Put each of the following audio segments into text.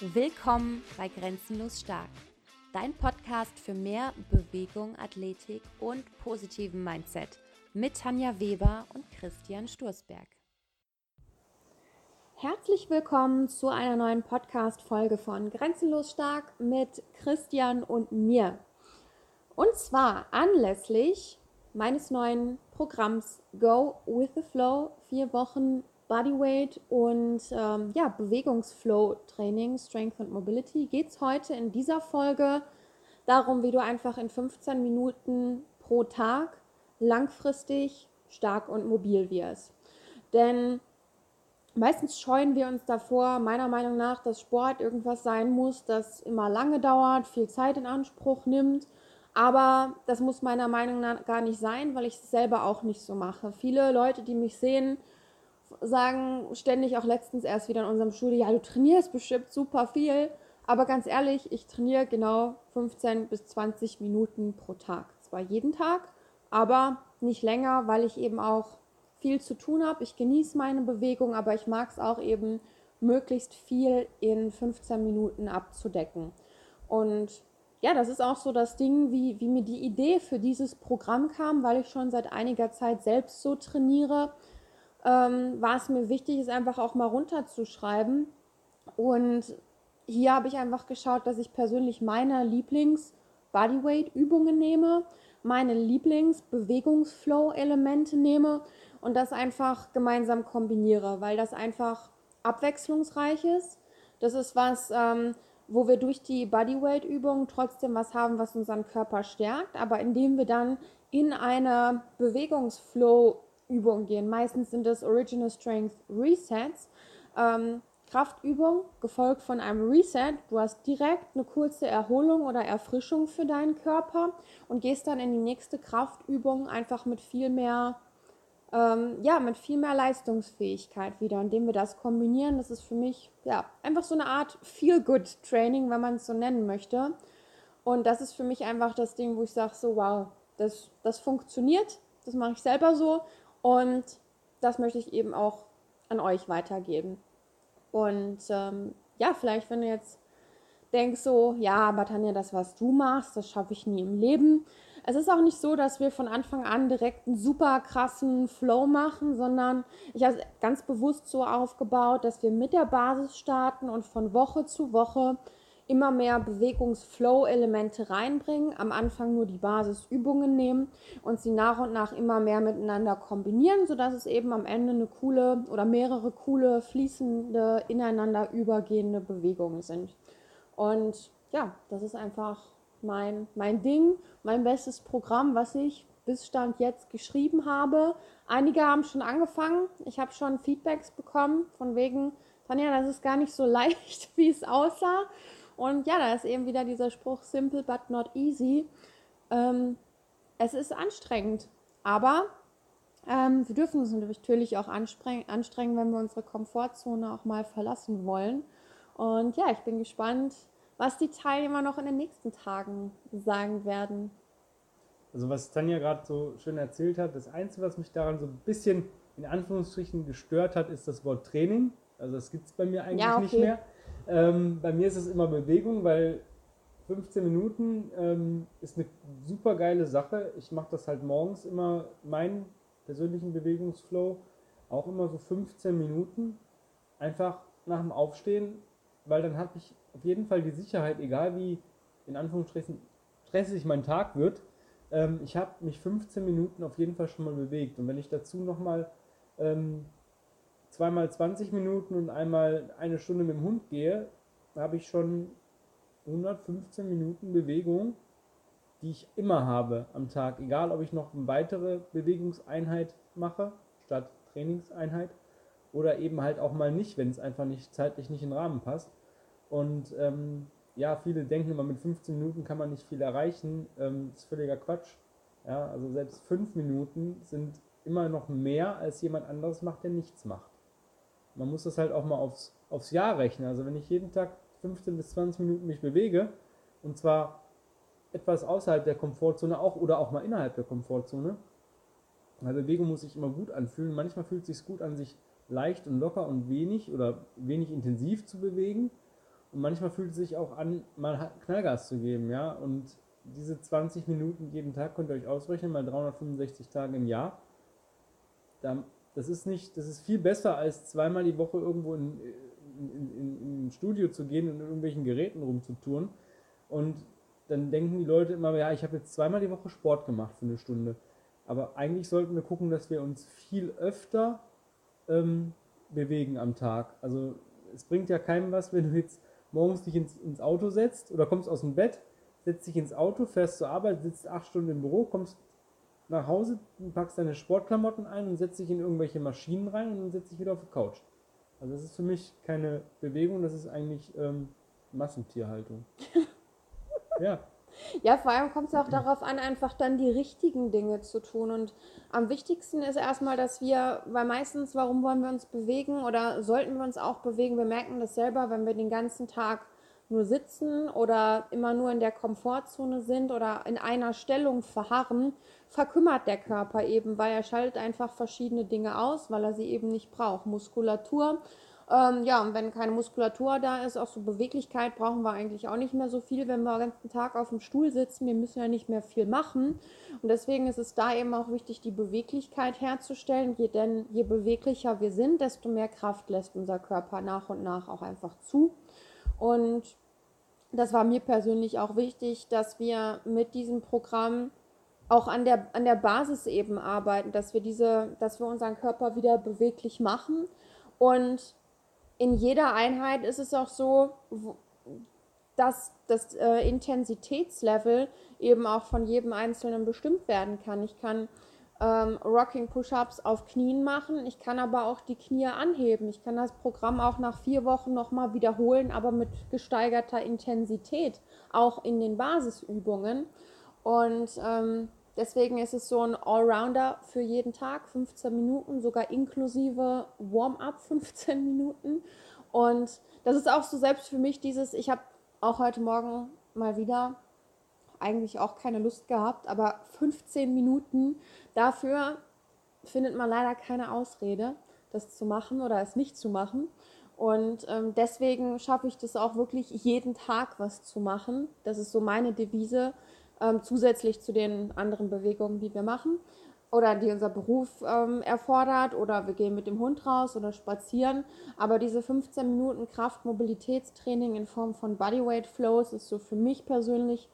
Willkommen bei Grenzenlos Stark, dein Podcast für mehr Bewegung, Athletik und positiven Mindset mit Tanja Weber und Christian Sturzberg. Herzlich willkommen zu einer neuen Podcast-Folge von Grenzenlos Stark mit Christian und mir. Und zwar anlässlich meines neuen Programms Go with the Flow, vier Wochen Bodyweight und ähm, ja, Bewegungsflow-Training, Strength and Mobility, geht es heute in dieser Folge darum, wie du einfach in 15 Minuten pro Tag langfristig stark und mobil wirst. Denn meistens scheuen wir uns davor, meiner Meinung nach, dass Sport irgendwas sein muss, das immer lange dauert, viel Zeit in Anspruch nimmt. Aber das muss meiner Meinung nach gar nicht sein, weil ich es selber auch nicht so mache. Viele Leute, die mich sehen, sagen ständig auch letztens erst wieder in unserem Studio, ja, du trainierst bestimmt super viel. Aber ganz ehrlich, ich trainiere genau 15 bis 20 Minuten pro Tag. Zwar jeden Tag, aber nicht länger, weil ich eben auch viel zu tun habe. Ich genieße meine Bewegung, aber ich mag es auch eben, möglichst viel in 15 Minuten abzudecken. Und ja, das ist auch so das Ding, wie, wie mir die Idee für dieses Programm kam, weil ich schon seit einiger Zeit selbst so trainiere ähm, war es mir wichtig, es einfach auch mal runterzuschreiben. Und hier habe ich einfach geschaut, dass ich persönlich meine Lieblings-Bodyweight-Übungen nehme, meine Lieblings-Bewegungsflow-Elemente nehme und das einfach gemeinsam kombiniere, weil das einfach abwechslungsreich ist. Das ist was, ähm, wo wir durch die Bodyweight-Übungen trotzdem was haben, was unseren Körper stärkt, aber indem wir dann in eine Bewegungsflow Übungen gehen. Meistens sind es Original Strength Resets. Ähm, Kraftübung gefolgt von einem Reset. Du hast direkt eine kurze Erholung oder Erfrischung für deinen Körper und gehst dann in die nächste Kraftübung einfach mit viel mehr, ähm, ja, mit viel mehr Leistungsfähigkeit wieder, indem wir das kombinieren. Das ist für mich ja einfach so eine Art Feel-Good-Training, wenn man es so nennen möchte. Und das ist für mich einfach das Ding, wo ich sage, so wow, das, das funktioniert, das mache ich selber so und das möchte ich eben auch an euch weitergeben. Und ähm, ja, vielleicht, wenn du jetzt denkst so, ja, aber Tanja, das, was du machst, das schaffe ich nie im Leben. Es ist auch nicht so, dass wir von Anfang an direkt einen super krassen Flow machen, sondern ich habe es ganz bewusst so aufgebaut, dass wir mit der Basis starten und von Woche zu Woche immer mehr Bewegungsflow-Elemente reinbringen, am Anfang nur die Basisübungen nehmen und sie nach und nach immer mehr miteinander kombinieren, sodass es eben am Ende eine coole oder mehrere coole, fließende, ineinander übergehende Bewegungen sind. Und ja, das ist einfach mein, mein Ding, mein bestes Programm, was ich bis Stand jetzt geschrieben habe. Einige haben schon angefangen. Ich habe schon Feedbacks bekommen von wegen, Tanja, das ist gar nicht so leicht, wie es aussah. Und ja, da ist eben wieder dieser Spruch, simple but not easy. Ähm, es ist anstrengend, aber ähm, wir dürfen uns natürlich auch anstrengen, wenn wir unsere Komfortzone auch mal verlassen wollen. Und ja, ich bin gespannt, was die Teilnehmer noch in den nächsten Tagen sagen werden. Also was Tanja gerade so schön erzählt hat, das Einzige, was mich daran so ein bisschen in Anführungsstrichen gestört hat, ist das Wort Training. Also das gibt es bei mir eigentlich ja, okay. nicht mehr. Ähm, bei mir ist es immer Bewegung, weil 15 Minuten ähm, ist eine super geile Sache. Ich mache das halt morgens immer, meinen persönlichen Bewegungsflow, auch immer so 15 Minuten. Einfach nach dem Aufstehen, weil dann habe ich auf jeden Fall die Sicherheit, egal wie in Anführungsstrichen stressig mein Tag wird, ähm, ich habe mich 15 Minuten auf jeden Fall schon mal bewegt. Und wenn ich dazu nochmal ähm, zweimal 20 Minuten und einmal eine Stunde mit dem Hund gehe, habe ich schon 115 Minuten Bewegung, die ich immer habe am Tag. Egal, ob ich noch eine weitere Bewegungseinheit mache, statt Trainingseinheit, oder eben halt auch mal nicht, wenn es einfach nicht zeitlich nicht in den Rahmen passt. Und ähm, ja, viele denken immer, mit 15 Minuten kann man nicht viel erreichen. Ähm, das ist völliger Quatsch. Ja, also selbst 5 Minuten sind immer noch mehr, als jemand anderes macht, der nichts macht man muss das halt auch mal aufs, aufs Jahr rechnen. Also wenn ich jeden Tag 15 bis 20 Minuten mich bewege, und zwar etwas außerhalb der Komfortzone auch oder auch mal innerhalb der Komfortzone, weil Bewegung muss sich immer gut anfühlen. Manchmal fühlt es sich gut an, sich leicht und locker und wenig oder wenig intensiv zu bewegen. Und manchmal fühlt es sich auch an, mal Knallgas zu geben, ja. Und diese 20 Minuten jeden Tag könnt ihr euch ausrechnen, mal 365 Tage im Jahr. Das ist nicht, das ist viel besser als zweimal die Woche irgendwo in, in, in, in ein Studio zu gehen und in irgendwelchen Geräten rumzutouren. Und dann denken die Leute immer, ja, ich habe jetzt zweimal die Woche Sport gemacht für eine Stunde. Aber eigentlich sollten wir gucken, dass wir uns viel öfter ähm, bewegen am Tag. Also es bringt ja keinem was, wenn du jetzt morgens dich ins, ins Auto setzt oder kommst aus dem Bett, setzt dich ins Auto, fährst zur Arbeit, sitzt acht Stunden im Büro, kommst nach Hause, packst deine Sportklamotten ein und setzt dich in irgendwelche Maschinen rein und dann setzt dich wieder auf die Couch. Also das ist für mich keine Bewegung, das ist eigentlich ähm, Massentierhaltung. ja. Ja, vor allem kommt es auch darauf an, einfach dann die richtigen Dinge zu tun. Und am wichtigsten ist erstmal, dass wir, weil meistens, warum wollen wir uns bewegen oder sollten wir uns auch bewegen? Wir merken das selber, wenn wir den ganzen Tag nur sitzen oder immer nur in der Komfortzone sind oder in einer Stellung verharren, verkümmert der Körper eben, weil er schaltet einfach verschiedene Dinge aus, weil er sie eben nicht braucht. Muskulatur. Ähm, ja, und wenn keine Muskulatur da ist, auch so Beweglichkeit, brauchen wir eigentlich auch nicht mehr so viel, wenn wir den ganzen Tag auf dem Stuhl sitzen. Wir müssen ja nicht mehr viel machen. Und deswegen ist es da eben auch wichtig, die Beweglichkeit herzustellen. Je, denn je beweglicher wir sind, desto mehr Kraft lässt unser Körper nach und nach auch einfach zu. Und das war mir persönlich auch wichtig, dass wir mit diesem Programm auch an der, an der Basis eben arbeiten, dass wir diese, dass wir unseren Körper wieder beweglich machen. Und in jeder Einheit ist es auch so, dass das äh, Intensitätslevel eben auch von jedem Einzelnen bestimmt werden kann. Ich kann ähm, Rocking Push-Ups auf Knien machen. Ich kann aber auch die Knie anheben. Ich kann das Programm auch nach vier Wochen nochmal wiederholen, aber mit gesteigerter Intensität, auch in den Basisübungen. Und ähm, deswegen ist es so ein Allrounder für jeden Tag, 15 Minuten, sogar inklusive Warm-up 15 Minuten. Und das ist auch so selbst für mich dieses, ich habe auch heute Morgen mal wieder eigentlich auch keine Lust gehabt, aber 15 Minuten dafür findet man leider keine Ausrede, das zu machen oder es nicht zu machen. Und ähm, deswegen schaffe ich das auch wirklich jeden Tag was zu machen. Das ist so meine Devise, ähm, zusätzlich zu den anderen Bewegungen, die wir machen oder die unser Beruf ähm, erfordert oder wir gehen mit dem Hund raus oder spazieren. Aber diese 15 Minuten Kraft-Mobilitätstraining in Form von Bodyweight Flows ist so für mich persönlich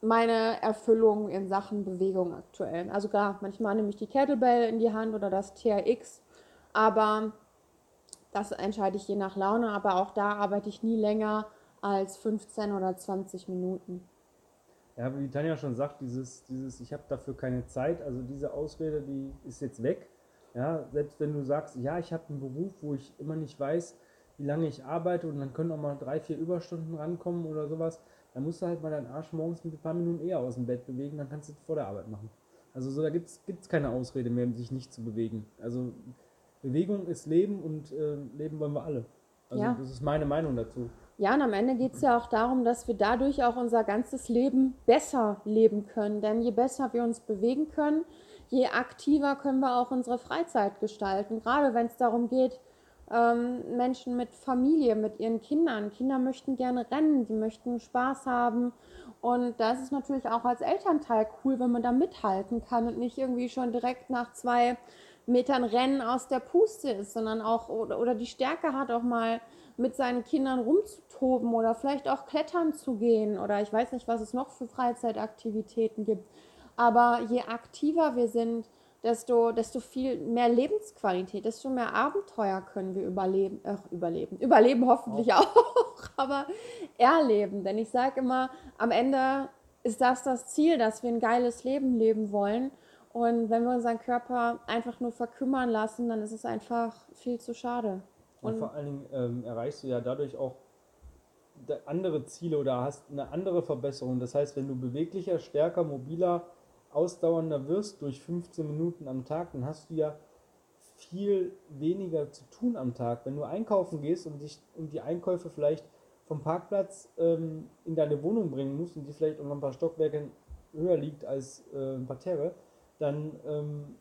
meine Erfüllung in Sachen Bewegung aktuell. Also klar, manchmal nehme ich die Kettlebell in die Hand oder das TRX, aber das entscheide ich je nach Laune. Aber auch da arbeite ich nie länger als 15 oder 20 Minuten. Ja, wie Tanja schon sagt, dieses, dieses ich habe dafür keine Zeit, also diese Ausrede, die ist jetzt weg. Ja, selbst wenn du sagst, ja, ich habe einen Beruf, wo ich immer nicht weiß, wie lange ich arbeite und dann können auch mal drei, vier Überstunden rankommen oder sowas, dann musst du halt mal deinen Arsch morgens mit ein paar Minuten eher aus dem Bett bewegen, dann kannst du es vor der Arbeit machen. Also so, da gibt es keine Ausrede mehr, sich nicht zu bewegen. Also Bewegung ist Leben und äh, Leben wollen wir alle. Also ja. das ist meine Meinung dazu. Ja, und am Ende geht es ja auch darum, dass wir dadurch auch unser ganzes Leben besser leben können. Denn je besser wir uns bewegen können, je aktiver können wir auch unsere Freizeit gestalten. Gerade wenn es darum geht, ähm, Menschen mit Familie, mit ihren Kindern. Kinder möchten gerne rennen, die möchten Spaß haben. Und da ist es natürlich auch als Elternteil cool, wenn man da mithalten kann und nicht irgendwie schon direkt nach zwei Metern Rennen aus der Puste ist, sondern auch oder, oder die Stärke hat, auch mal mit seinen Kindern rumzutoben oder vielleicht auch klettern zu gehen oder ich weiß nicht, was es noch für Freizeitaktivitäten gibt. Aber je aktiver wir sind, desto, desto viel mehr Lebensqualität, desto mehr Abenteuer können wir überleben, äh, überleben, überleben hoffentlich auch, auch aber erleben. Denn ich sage immer, am Ende ist das das Ziel, dass wir ein geiles Leben leben wollen. Und wenn wir unseren Körper einfach nur verkümmern lassen, dann ist es einfach viel zu schade. Und, Und vor allen Dingen ähm, erreichst du ja dadurch auch andere Ziele oder hast eine andere Verbesserung. Das heißt, wenn du beweglicher, stärker, mobiler, ausdauernder wirst durch 15 Minuten am Tag, dann hast du ja viel weniger zu tun am Tag. Wenn du einkaufen gehst und, dich, und die Einkäufe vielleicht vom Parkplatz ähm, in deine Wohnung bringen musst und die vielleicht auch noch ein paar Stockwerke höher liegt als äh, ein Parterre, dann ähm,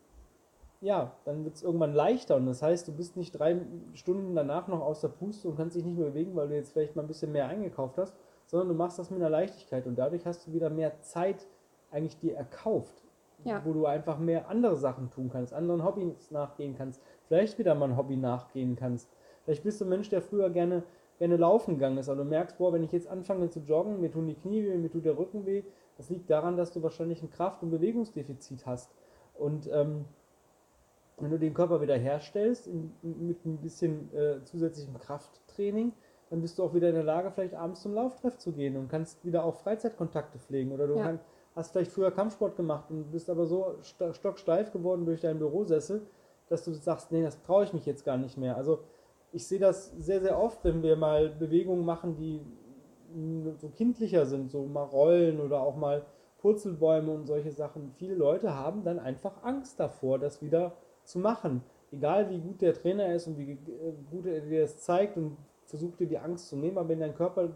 ja, dann wird es irgendwann leichter und das heißt, du bist nicht drei Stunden danach noch aus der Puste und kannst dich nicht mehr bewegen, weil du jetzt vielleicht mal ein bisschen mehr eingekauft hast, sondern du machst das mit einer Leichtigkeit und dadurch hast du wieder mehr Zeit eigentlich dir erkauft, ja. wo du einfach mehr andere Sachen tun kannst, anderen Hobbys nachgehen kannst, vielleicht wieder mal ein Hobby nachgehen kannst. Vielleicht bist du ein Mensch, der früher gerne, gerne laufen gegangen ist, aber du merkst, boah, wenn ich jetzt anfange zu joggen, mir tun die Knie weh, mir tut der Rücken weh, das liegt daran, dass du wahrscheinlich ein Kraft- und Bewegungsdefizit hast. Und ähm, wenn du den Körper wieder herstellst in, mit ein bisschen äh, zusätzlichem Krafttraining, dann bist du auch wieder in der Lage, vielleicht abends zum Lauftreff zu gehen und kannst wieder auch Freizeitkontakte pflegen. Oder du ja. kann, hast vielleicht früher Kampfsport gemacht und bist aber so stocksteif geworden durch deinen Bürosessel, dass du sagst, nee, das traue ich mich jetzt gar nicht mehr. Also ich sehe das sehr, sehr oft, wenn wir mal Bewegungen machen, die so kindlicher sind, so mal Rollen oder auch mal Purzelbäume und solche Sachen. Viele Leute haben dann einfach Angst davor, das wieder zu machen. Egal wie gut der Trainer ist und wie gut er dir das zeigt und versucht dir die Angst zu nehmen, aber wenn dein Körper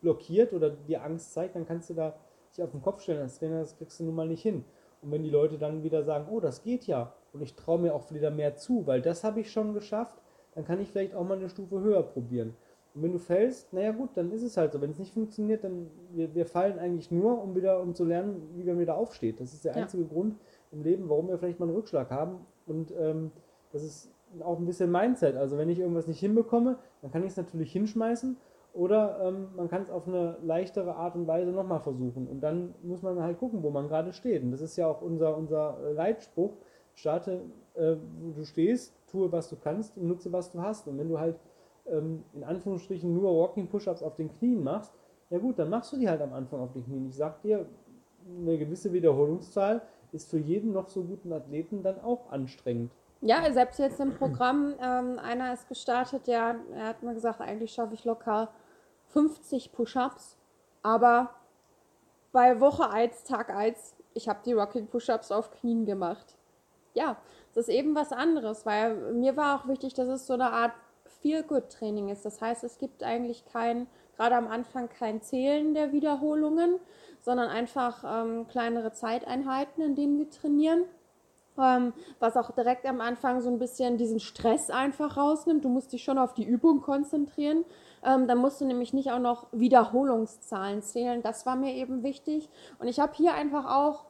blockiert oder dir Angst zeigt, dann kannst du da dich auf den Kopf stellen als Trainer, das kriegst du nun mal nicht hin. Und wenn die Leute dann wieder sagen, oh, das geht ja und ich traue mir auch wieder mehr zu, weil das habe ich schon geschafft, dann kann ich vielleicht auch mal eine Stufe höher probieren. Und wenn du fällst, naja gut, dann ist es halt so. Wenn es nicht funktioniert, dann wir, wir fallen eigentlich nur, um wieder um zu lernen, wie man wieder aufsteht. Das ist der einzige ja. Grund im Leben, warum wir vielleicht mal einen Rückschlag haben. Und ähm, das ist auch ein bisschen Mindset. Also wenn ich irgendwas nicht hinbekomme, dann kann ich es natürlich hinschmeißen oder ähm, man kann es auf eine leichtere Art und Weise nochmal versuchen. Und dann muss man halt gucken, wo man gerade steht. Und das ist ja auch unser, unser Leitspruch. Starte, äh, wo du stehst, tue, was du kannst und nutze, was du hast. Und wenn du halt ähm, in Anführungsstrichen nur Walking Push-Ups auf den Knien machst, ja gut, dann machst du die halt am Anfang auf den Knien. Ich sag dir, eine gewisse Wiederholungszahl ist für jeden noch so guten Athleten dann auch anstrengend. Ja, selbst jetzt im Programm, ähm, einer ist gestartet, der, er hat mir gesagt, eigentlich schaffe ich locker 50 Push-Ups, aber bei Woche 1, Tag 1, ich habe die Rocking Push-Ups auf Knien gemacht. Ja, das ist eben was anderes, weil mir war auch wichtig, dass es so eine Art Feel-Good-Training ist. Das heißt, es gibt eigentlich kein, gerade am Anfang kein Zählen der Wiederholungen, sondern einfach ähm, kleinere Zeiteinheiten, in denen wir trainieren. Ähm, was auch direkt am Anfang so ein bisschen diesen Stress einfach rausnimmt. Du musst dich schon auf die Übung konzentrieren. Ähm, dann musst du nämlich nicht auch noch Wiederholungszahlen zählen. Das war mir eben wichtig. Und ich habe hier einfach auch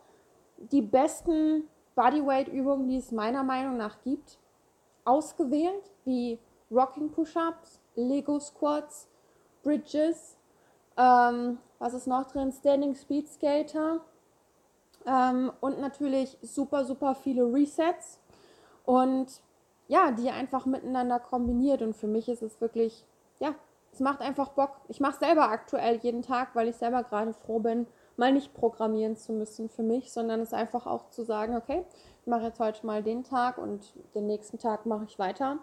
die besten Bodyweight-Übungen, die es meiner Meinung nach gibt, ausgewählt, wie Rocking Push-Ups, Lego Squats, Bridges, ähm, was ist noch drin? Standing Speed Skater ähm, und natürlich super, super viele Resets und ja, die einfach miteinander kombiniert und für mich ist es wirklich, es macht einfach Bock. Ich mache selber aktuell jeden Tag, weil ich selber gerade froh bin, mal nicht programmieren zu müssen für mich, sondern es einfach auch zu sagen, okay, ich mache jetzt heute mal den Tag und den nächsten Tag mache ich weiter,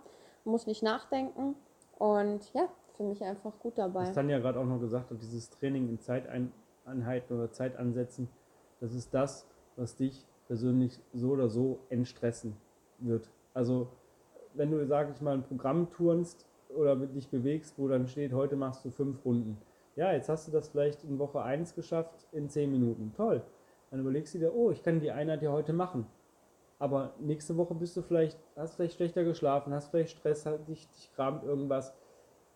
muss nicht nachdenken und ja, für mich einfach gut dabei. Was Tanja gerade auch noch gesagt hat, dieses Training in Zeiteinheiten oder Zeitansätzen, das ist das, was dich persönlich so oder so entstressen wird. Also wenn du, sag ich mal, ein Programm turnst oder dich bewegst, wo dann steht, heute machst du fünf Runden, ja, jetzt hast du das vielleicht in Woche 1 geschafft in 10 Minuten. Toll. Dann überlegst du dir, oh, ich kann die Einheit ja heute machen. Aber nächste Woche bist du vielleicht, hast vielleicht schlechter geschlafen, hast vielleicht Stress, dich, dich kramt irgendwas.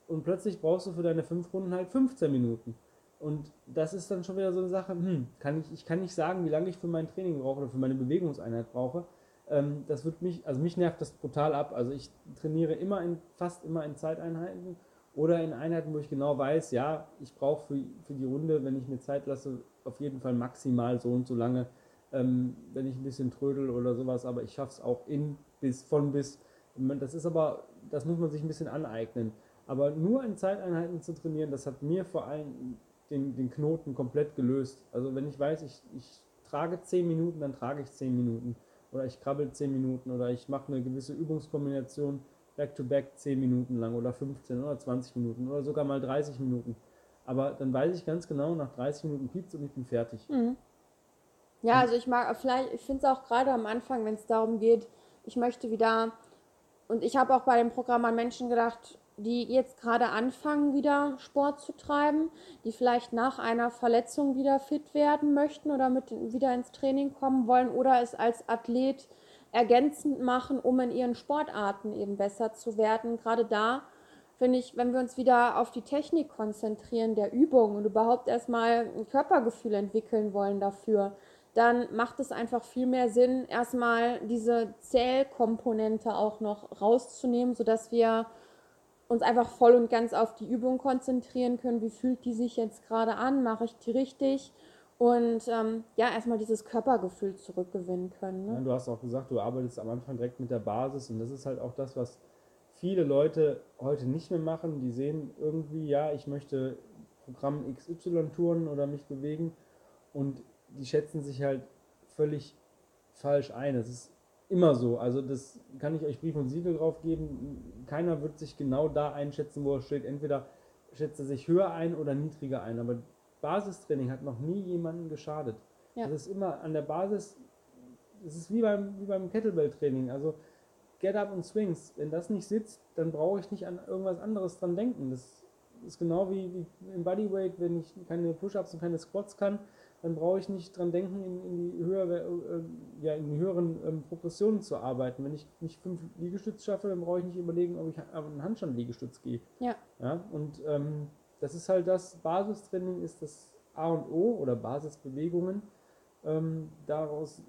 Und plötzlich brauchst du für deine 5 Runden halt 15 Minuten. Und das ist dann schon wieder so eine Sache, hm, kann ich, ich kann nicht sagen, wie lange ich für mein Training brauche oder für meine Bewegungseinheit brauche. Ähm, das wird mich, also mich nervt das brutal ab. Also ich trainiere immer in, fast immer in Zeiteinheiten oder in Einheiten, wo ich genau weiß, ja, ich brauche für, für die Runde, wenn ich mir Zeit lasse, auf jeden Fall maximal so und so lange, ähm, wenn ich ein bisschen trödel oder sowas, aber ich schaffe es auch in bis, von bis. Das ist aber, das muss man sich ein bisschen aneignen. Aber nur in Zeiteinheiten zu trainieren, das hat mir vor allem den, den Knoten komplett gelöst. Also wenn ich weiß, ich, ich trage 10 Minuten, dann trage ich 10 Minuten. Oder ich krabbel 10 Minuten oder ich mache eine gewisse Übungskombination back-to-back 10 Minuten lang oder 15 oder 20 Minuten oder sogar mal 30 Minuten. Aber dann weiß ich ganz genau, nach 30 Minuten piepst und ich bin fertig. Mhm. Ja, also ich mag vielleicht, ich finde es auch gerade am Anfang, wenn es darum geht, ich möchte wieder, und ich habe auch bei dem Programm an Menschen gedacht, die jetzt gerade anfangen, wieder Sport zu treiben, die vielleicht nach einer Verletzung wieder fit werden möchten oder mit wieder ins Training kommen wollen oder es als Athlet ergänzend machen, um in ihren Sportarten eben besser zu werden. Gerade da finde ich, wenn wir uns wieder auf die Technik konzentrieren der Übung und überhaupt erstmal ein Körpergefühl entwickeln wollen dafür, dann macht es einfach viel mehr Sinn, erstmal diese Zählkomponente auch noch rauszunehmen, sodass wir uns einfach voll und ganz auf die Übung konzentrieren können. Wie fühlt die sich jetzt gerade an? Mache ich die richtig? Und ähm, ja, erstmal dieses Körpergefühl zurückgewinnen können. Ne? Ja, du hast auch gesagt, du arbeitest am Anfang direkt mit der Basis und das ist halt auch das, was viele Leute heute nicht mehr machen. Die sehen irgendwie, ja, ich möchte Programm XY touren oder mich bewegen und die schätzen sich halt völlig falsch ein. Das ist immer so. Also das kann ich euch Brief und Siegel drauf geben. Keiner wird sich genau da einschätzen, wo er steht. Entweder schätzt er sich höher ein oder niedriger ein. Aber Basistraining hat noch nie jemandem geschadet. Ja. Das ist immer an der Basis, das ist wie beim, wie beim Kettlebell-Training. Also Get Up und Swings, wenn das nicht sitzt, dann brauche ich nicht an irgendwas anderes dran denken. Das ist genau wie, wie im Bodyweight, wenn ich keine Push-Ups und keine Squats kann, dann brauche ich nicht dran denken, in, in die, höhere, äh, ja, in höheren ähm, Progressionen zu arbeiten. Wenn ich nicht fünf Liegestütze schaffe, dann brauche ich nicht überlegen, ob ich auf einen Handstand-Liegestütz gehe. Ja. ja und ähm, das ist halt das, Basistraining ist das A und O oder Basisbewegungen. Ähm, daraus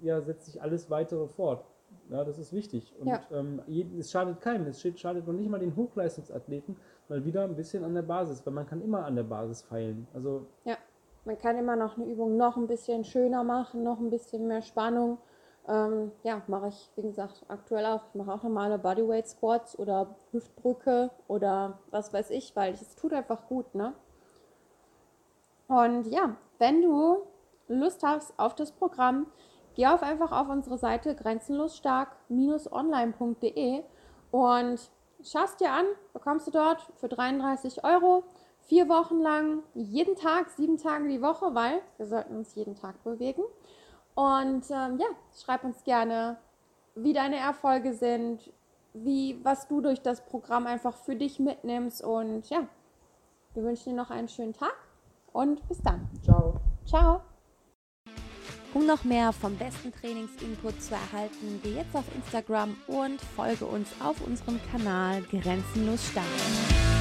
ja, setzt sich alles weitere fort. Ja, das ist wichtig. Und ja. ähm, es schadet keinem. Es schadet noch nicht mal den Hochleistungsathleten, mal wieder ein bisschen an der Basis, weil man kann immer an der Basis feilen. Also ja. Man kann immer noch eine Übung noch ein bisschen schöner machen, noch ein bisschen mehr Spannung. Ähm, ja, mache ich, wie gesagt, aktuell auch. Ich mache auch normale Bodyweight Squats oder Hüftbrücke oder was weiß ich, weil es tut einfach gut, ne? Und ja, wenn du Lust hast auf das Programm, geh auf einfach auf unsere Seite grenzenlosstark-online.de und schaust dir an, bekommst du dort für 33 Euro vier Wochen lang, jeden Tag, sieben Tage die Woche, weil wir sollten uns jeden Tag bewegen. Und ähm, ja, schreib uns gerne, wie deine Erfolge sind, wie, was du durch das Programm einfach für dich mitnimmst. Und ja, wir wünschen dir noch einen schönen Tag und bis dann. Ciao. Ciao. Um noch mehr vom besten Trainingsinput zu erhalten, geh jetzt auf Instagram und folge uns auf unserem Kanal Grenzenlos Stark.